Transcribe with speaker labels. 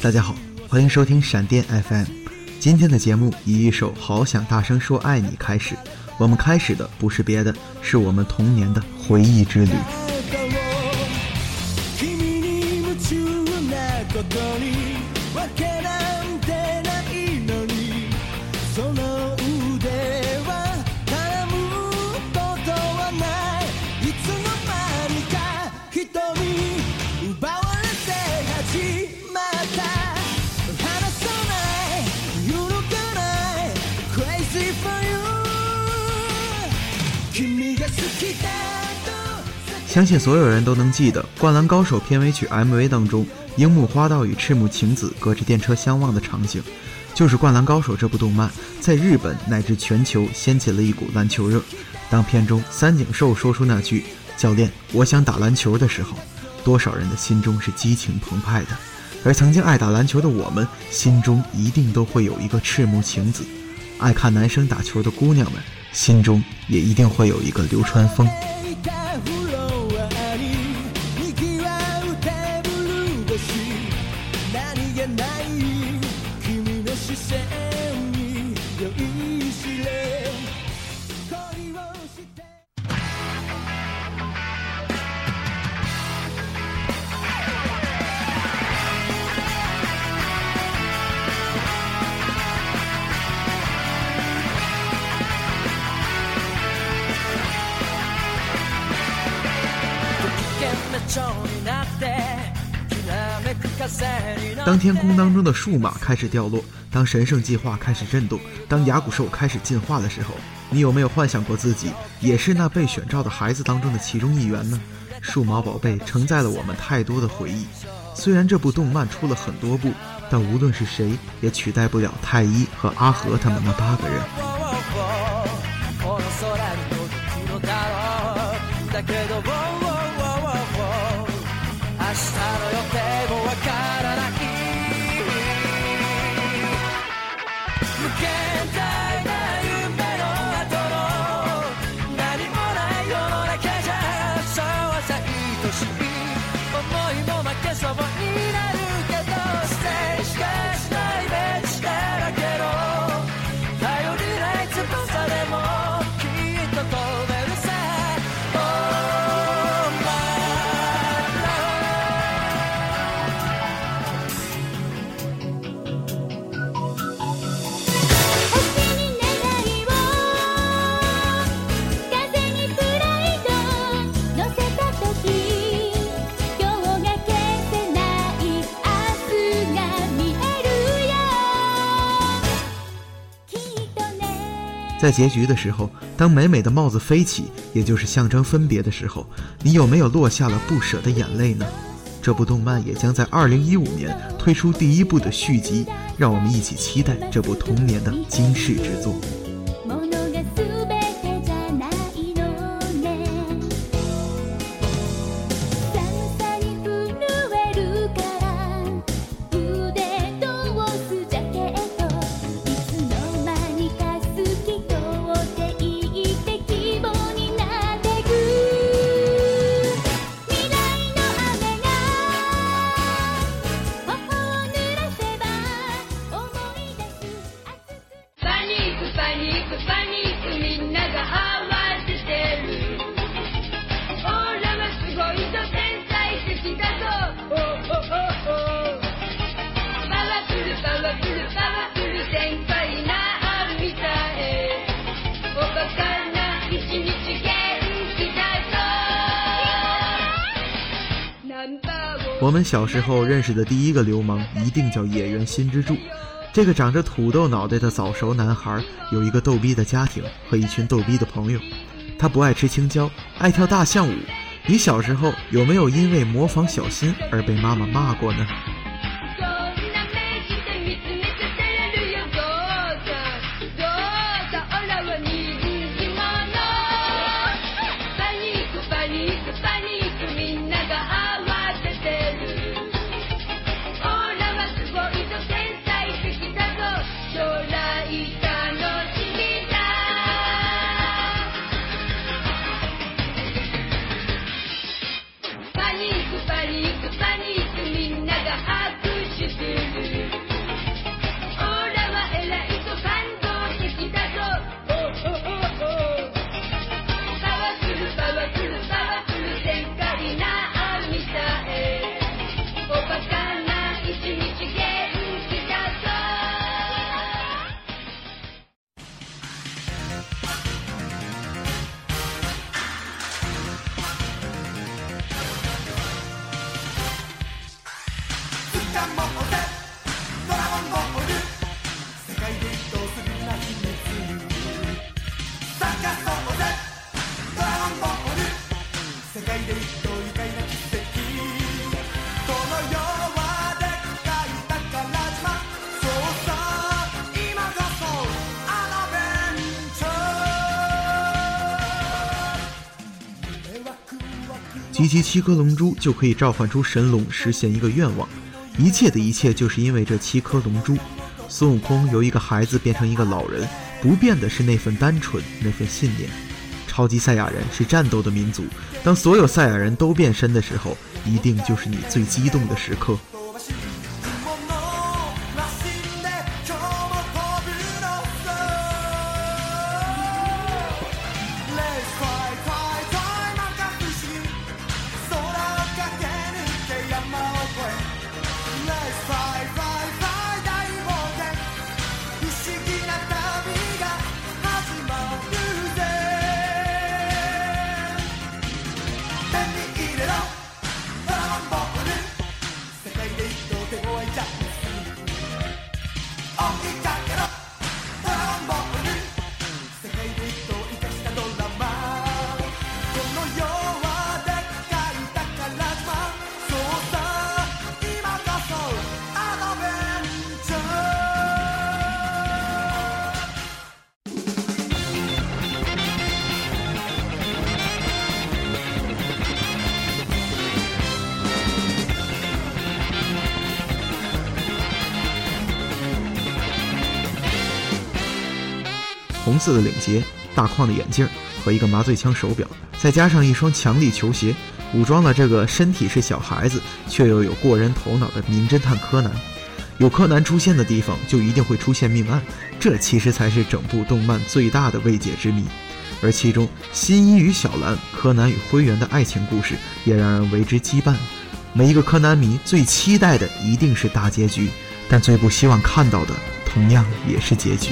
Speaker 1: 大家好，欢迎收听闪电 FM。今天的节目以一首《好想大声说爱你》开始。我们开始的不是别的，是我们童年的回忆之旅。相信所有人都能记得《灌篮高手》片尾曲 MV 当中，樱木花道与赤木晴子隔着电车相望的场景，就是《灌篮高手》这部动漫在日本乃至全球掀起了一股篮球热。当片中三井寿说出那句“教练，我想打篮球”的时候，多少人的心中是激情澎湃的。而曾经爱打篮球的我们，心中一定都会有一个赤木晴子；爱看男生打球的姑娘们，心中也一定会有一个流川枫。当天空当中的数码开始掉落，当神圣计划开始震动，当牙骨兽开始进化的时候，你有没有幻想过自己也是那被选召的孩子当中的其中一员呢？数码宝贝承载了我们太多的回忆。虽然这部动漫出了很多部，但无论是谁也取代不了太一和阿和他们那八个人。在结局的时候，当美美的帽子飞起，也就是象征分别的时候，你有没有落下了不舍的眼泪呢？这部动漫也将在二零一五年推出第一部的续集，让我们一起期待这部童年的惊世之作。我们小时候认识的第一个流氓一定叫野原新之助。这个长着土豆脑袋的早熟男孩，有一个逗逼的家庭和一群逗逼的朋友。他不爱吃青椒，爱跳大象舞。你小时候有没有因为模仿小新而被妈妈骂过呢？集齐七颗龙珠就可以召唤出神龙，实现一个愿望。一切的一切就是因为这七颗龙珠。孙悟空由一个孩子变成一个老人，不变的是那份单纯，那份信念。超级赛亚人是战斗的民族，当所有赛亚人都变身的时候，一定就是你最激动的时刻。红色的领结、大框的眼镜和一个麻醉枪手表，再加上一双强力球鞋，武装了这个身体是小孩子却又有过人头脑的名侦探柯南。有柯南出现的地方，就一定会出现命案，这其实才是整部动漫最大的未解之谜。而其中新一与小兰、柯南与灰原的爱情故事，也让人为之羁绊。每一个柯南迷最期待的一定是大结局，但最不希望看到的，同样也是结局。